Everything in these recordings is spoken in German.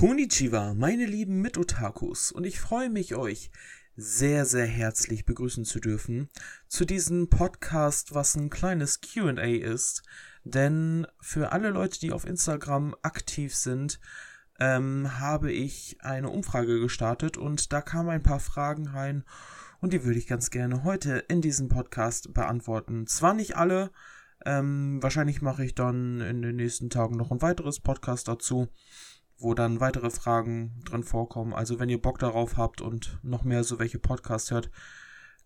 Konnichiwa, meine lieben Mitotakus, und ich freue mich, euch sehr, sehr herzlich begrüßen zu dürfen zu diesem Podcast, was ein kleines QA ist. Denn für alle Leute, die auf Instagram aktiv sind, ähm, habe ich eine Umfrage gestartet und da kamen ein paar Fragen rein und die würde ich ganz gerne heute in diesem Podcast beantworten. Zwar nicht alle, ähm, wahrscheinlich mache ich dann in den nächsten Tagen noch ein weiteres Podcast dazu wo dann weitere Fragen drin vorkommen. Also wenn ihr Bock darauf habt und noch mehr so welche Podcasts hört,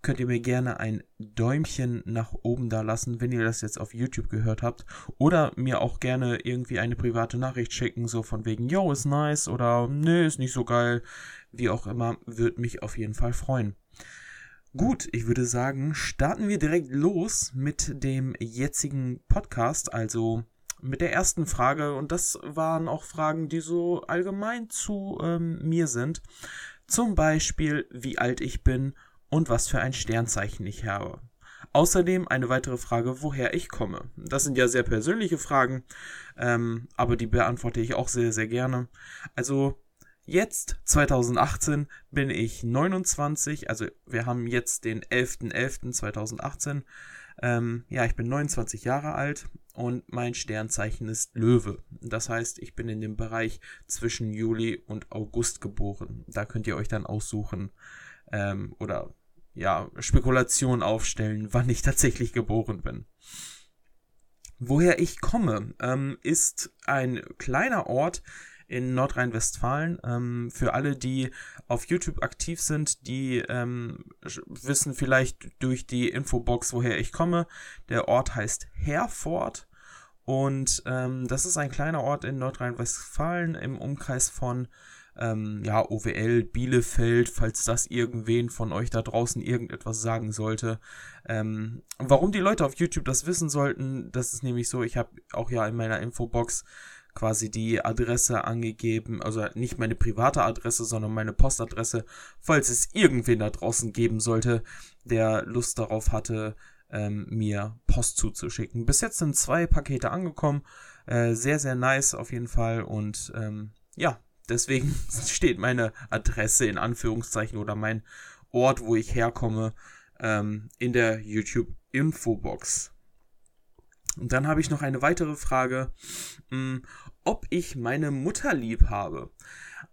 könnt ihr mir gerne ein Däumchen nach oben da lassen, wenn ihr das jetzt auf YouTube gehört habt. Oder mir auch gerne irgendwie eine private Nachricht schicken, so von wegen, yo, ist nice oder nö, ist nicht so geil. Wie auch immer, würde mich auf jeden Fall freuen. Gut, ich würde sagen, starten wir direkt los mit dem jetzigen Podcast. Also mit der ersten Frage, und das waren auch Fragen, die so allgemein zu ähm, mir sind. Zum Beispiel, wie alt ich bin und was für ein Sternzeichen ich habe. Außerdem eine weitere Frage, woher ich komme. Das sind ja sehr persönliche Fragen, ähm, aber die beantworte ich auch sehr, sehr gerne. Also jetzt, 2018, bin ich 29, also wir haben jetzt den 11.11.2018. Ähm, ja, ich bin 29 Jahre alt und mein Sternzeichen ist Löwe. Das heißt, ich bin in dem Bereich zwischen Juli und August geboren. Da könnt ihr euch dann aussuchen ähm, oder ja, Spekulation aufstellen, wann ich tatsächlich geboren bin. Woher ich komme, ähm, ist ein kleiner Ort in Nordrhein-Westfalen. Ähm, für alle, die auf YouTube aktiv sind, die ähm, wissen vielleicht durch die Infobox, woher ich komme. Der Ort heißt Herford. Und ähm, das ist ein kleiner Ort in Nordrhein-Westfalen im Umkreis von ähm, ja, OWL, Bielefeld, falls das irgendwen von euch da draußen irgendetwas sagen sollte. Ähm, warum die Leute auf YouTube das wissen sollten, das ist nämlich so, ich habe auch ja in meiner Infobox quasi die Adresse angegeben, also nicht meine private Adresse, sondern meine Postadresse, falls es irgendwen da draußen geben sollte, der Lust darauf hatte, ähm, mir Post zuzuschicken. Bis jetzt sind zwei Pakete angekommen, äh, sehr, sehr nice auf jeden Fall und ähm, ja, deswegen steht meine Adresse in Anführungszeichen oder mein Ort, wo ich herkomme, ähm, in der YouTube-Infobox. Und dann habe ich noch eine weitere Frage, hm, ob ich meine Mutter lieb habe.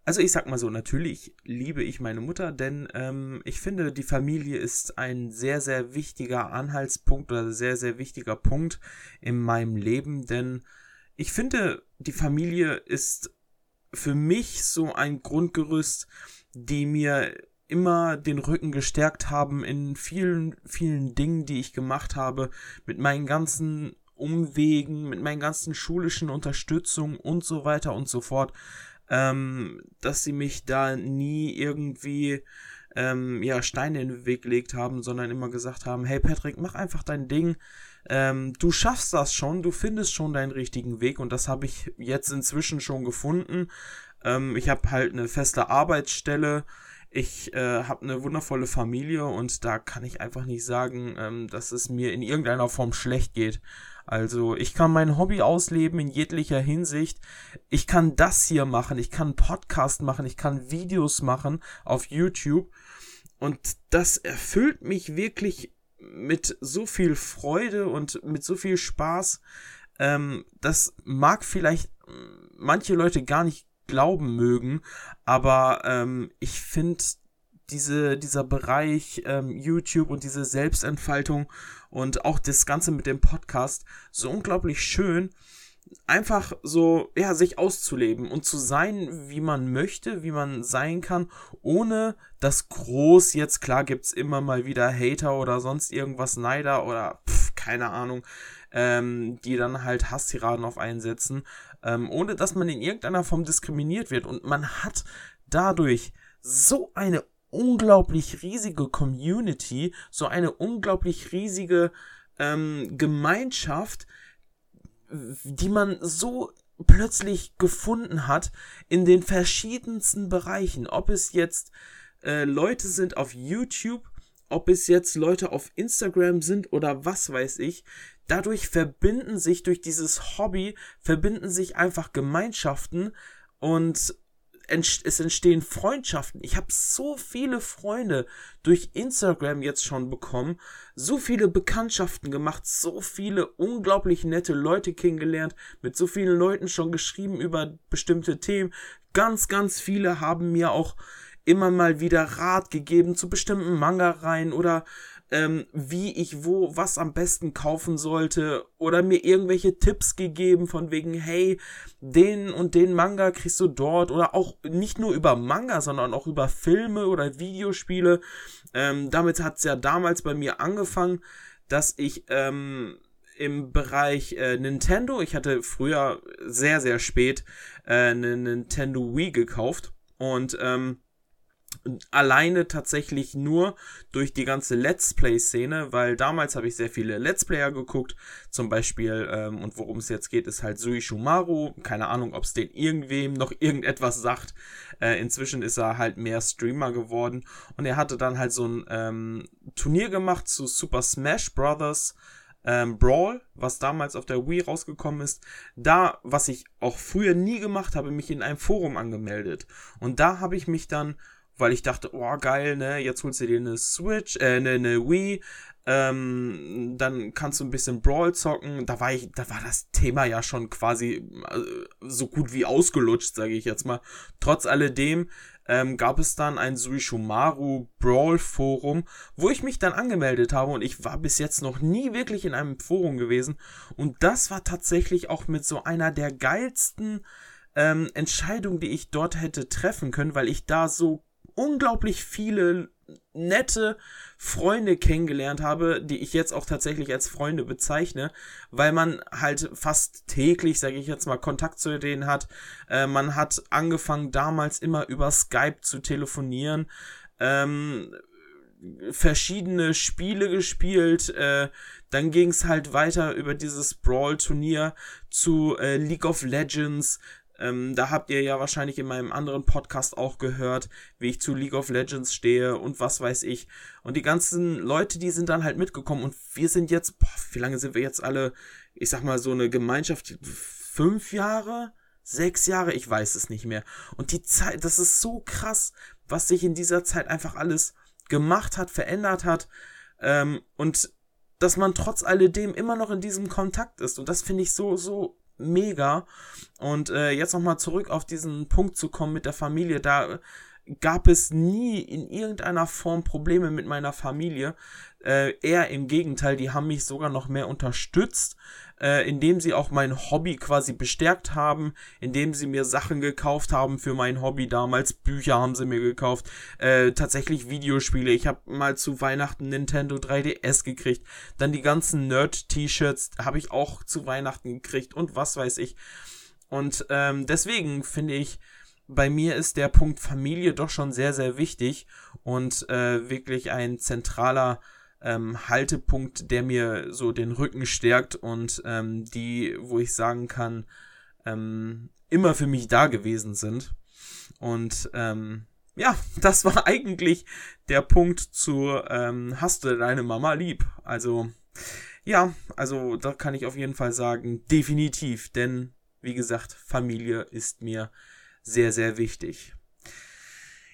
Also ich sag mal so, natürlich liebe ich meine Mutter, denn ähm, ich finde, die Familie ist ein sehr, sehr wichtiger Anhaltspunkt oder sehr, sehr wichtiger Punkt in meinem Leben, denn ich finde, die Familie ist für mich so ein Grundgerüst, die mir immer den Rücken gestärkt haben in vielen, vielen Dingen, die ich gemacht habe, mit meinen ganzen Umwegen, mit meinen ganzen schulischen Unterstützungen und so weiter und so fort, ähm, dass sie mich da nie irgendwie ähm, ja, Steine in den Weg gelegt haben, sondern immer gesagt haben, hey Patrick, mach einfach dein Ding. Ähm, du schaffst das schon, du findest schon deinen richtigen Weg und das habe ich jetzt inzwischen schon gefunden. Ähm, ich habe halt eine feste Arbeitsstelle, ich äh, habe eine wundervolle Familie und da kann ich einfach nicht sagen, ähm, dass es mir in irgendeiner Form schlecht geht. Also ich kann mein Hobby ausleben in jeglicher Hinsicht. Ich kann das hier machen, ich kann Podcast machen, ich kann Videos machen auf YouTube. Und das erfüllt mich wirklich mit so viel Freude und mit so viel Spaß. Ähm, das mag vielleicht manche Leute gar nicht glauben mögen, aber ähm, ich finde diese, dieser Bereich ähm, YouTube und diese Selbstentfaltung und auch das Ganze mit dem Podcast so unglaublich schön, einfach so, ja, sich auszuleben und zu sein, wie man möchte, wie man sein kann, ohne das groß, jetzt klar gibt's immer mal wieder Hater oder sonst irgendwas, Neider oder pf, keine Ahnung, ähm, die dann halt Hasstiraden auf einsetzen, ähm, ohne dass man in irgendeiner Form diskriminiert wird und man hat dadurch so eine unglaublich riesige Community, so eine unglaublich riesige ähm, Gemeinschaft, die man so plötzlich gefunden hat in den verschiedensten Bereichen. Ob es jetzt äh, Leute sind auf YouTube, ob es jetzt Leute auf Instagram sind oder was weiß ich. Dadurch verbinden sich durch dieses Hobby, verbinden sich einfach Gemeinschaften und es entstehen Freundschaften. Ich habe so viele Freunde durch Instagram jetzt schon bekommen, so viele Bekanntschaften gemacht, so viele unglaublich nette Leute kennengelernt, mit so vielen Leuten schon geschrieben über bestimmte Themen. Ganz, ganz viele haben mir auch immer mal wieder Rat gegeben zu bestimmten Manga-Reihen oder ähm, wie ich wo was am besten kaufen sollte oder mir irgendwelche Tipps gegeben von wegen, hey, den und den Manga kriegst du dort oder auch nicht nur über Manga, sondern auch über Filme oder Videospiele. Ähm, damit hat es ja damals bei mir angefangen, dass ich ähm, im Bereich äh, Nintendo, ich hatte früher sehr, sehr spät äh, eine Nintendo Wii gekauft und ähm, alleine tatsächlich nur durch die ganze Let's Play-Szene, weil damals habe ich sehr viele Let's Player geguckt, zum Beispiel, ähm, und worum es jetzt geht, ist halt Sui Shumaru, keine Ahnung, ob es den irgendwem noch irgendetwas sagt, äh, inzwischen ist er halt mehr Streamer geworden. Und er hatte dann halt so ein ähm, Turnier gemacht zu Super Smash Brothers, ähm, Brawl, was damals auf der Wii rausgekommen ist, da, was ich auch früher nie gemacht habe, mich in einem Forum angemeldet. Und da habe ich mich dann weil ich dachte, oh geil, ne, jetzt holst du dir eine Switch, äh, eine, eine Wii, ähm, dann kannst du ein bisschen Brawl zocken. Da war ich, da war das Thema ja schon quasi äh, so gut wie ausgelutscht, sage ich jetzt mal. Trotz alledem ähm, gab es dann ein Suishumaru Brawl Forum, wo ich mich dann angemeldet habe und ich war bis jetzt noch nie wirklich in einem Forum gewesen und das war tatsächlich auch mit so einer der geilsten ähm, Entscheidungen, die ich dort hätte treffen können, weil ich da so unglaublich viele nette Freunde kennengelernt habe, die ich jetzt auch tatsächlich als Freunde bezeichne, weil man halt fast täglich, sage ich jetzt mal, Kontakt zu denen hat. Äh, man hat angefangen damals immer über Skype zu telefonieren. Ähm, verschiedene Spiele gespielt. Äh, dann ging es halt weiter über dieses Brawl-Turnier zu äh, League of Legends. Ähm, da habt ihr ja wahrscheinlich in meinem anderen Podcast auch gehört, wie ich zu League of Legends stehe und was weiß ich. Und die ganzen Leute, die sind dann halt mitgekommen und wir sind jetzt, boah, wie lange sind wir jetzt alle, ich sag mal, so eine Gemeinschaft, fünf Jahre? Sechs Jahre, ich weiß es nicht mehr. Und die Zeit, das ist so krass, was sich in dieser Zeit einfach alles gemacht hat, verändert hat. Ähm, und dass man trotz alledem immer noch in diesem Kontakt ist. Und das finde ich so, so mega. Und äh, jetzt nochmal zurück auf diesen Punkt zu kommen mit der Familie. Da gab es nie in irgendeiner Form Probleme mit meiner Familie. Äh, eher im Gegenteil, die haben mich sogar noch mehr unterstützt, äh, indem sie auch mein Hobby quasi bestärkt haben, indem sie mir Sachen gekauft haben für mein Hobby damals. Bücher haben sie mir gekauft, äh, tatsächlich Videospiele. Ich habe mal zu Weihnachten Nintendo 3DS gekriegt. Dann die ganzen Nerd-T-Shirts habe ich auch zu Weihnachten gekriegt und was weiß ich. Und ähm, deswegen finde ich, bei mir ist der Punkt Familie doch schon sehr, sehr wichtig und äh, wirklich ein zentraler ähm, Haltepunkt, der mir so den Rücken stärkt und ähm, die, wo ich sagen kann, ähm, immer für mich da gewesen sind. Und ähm, ja, das war eigentlich der Punkt zu ähm, Hast du deine Mama lieb? Also ja, also da kann ich auf jeden Fall sagen, definitiv, denn wie gesagt, Familie ist mir sehr, sehr wichtig.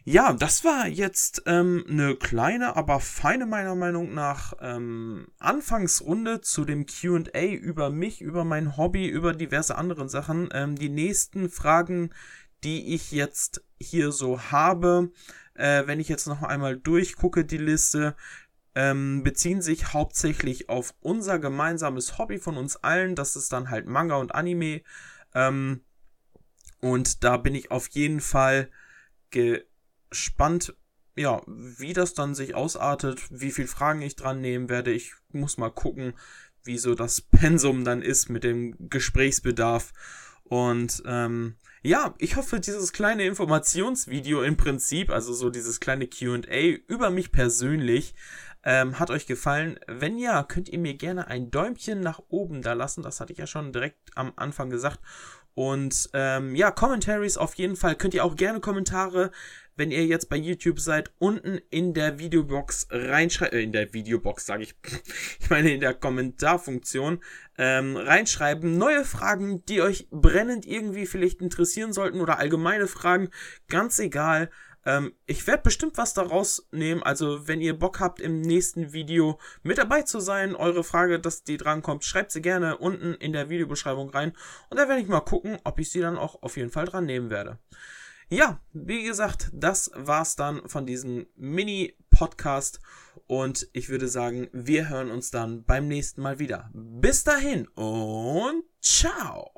Ja, das war jetzt ähm, eine kleine, aber feine meiner Meinung nach ähm, Anfangsrunde zu dem QA über mich, über mein Hobby, über diverse andere Sachen. Ähm, die nächsten Fragen, die ich jetzt hier so habe, äh, wenn ich jetzt noch einmal durchgucke, die Liste, ähm, beziehen sich hauptsächlich auf unser gemeinsames Hobby von uns allen. Das ist dann halt Manga und Anime. Ähm, und da bin ich auf jeden Fall gespannt, ja, wie das dann sich ausartet, wie viele Fragen ich dran nehmen werde. Ich muss mal gucken, wie so das Pensum dann ist mit dem Gesprächsbedarf. Und ähm, ja, ich hoffe, dieses kleine Informationsvideo im Prinzip, also so dieses kleine QA über mich persönlich, ähm, hat euch gefallen. Wenn ja, könnt ihr mir gerne ein Däumchen nach oben da lassen. Das hatte ich ja schon direkt am Anfang gesagt. Und ähm, ja, Commentaries auf jeden Fall. Könnt ihr auch gerne Kommentare, wenn ihr jetzt bei YouTube seid, unten in der Videobox reinschreiben. Äh, in der Videobox sage ich. ich meine in der Kommentarfunktion ähm, reinschreiben. Neue Fragen, die euch brennend irgendwie vielleicht interessieren sollten oder allgemeine Fragen. Ganz egal. Ähm, ich werde bestimmt was daraus nehmen. Also, wenn ihr Bock habt, im nächsten Video mit dabei zu sein, eure Frage, dass die drankommt, schreibt sie gerne unten in der Videobeschreibung rein. Und dann werde ich mal gucken, ob ich sie dann auch auf jeden Fall dran nehmen werde. Ja, wie gesagt, das war's dann von diesem Mini-Podcast. Und ich würde sagen, wir hören uns dann beim nächsten Mal wieder. Bis dahin und ciao!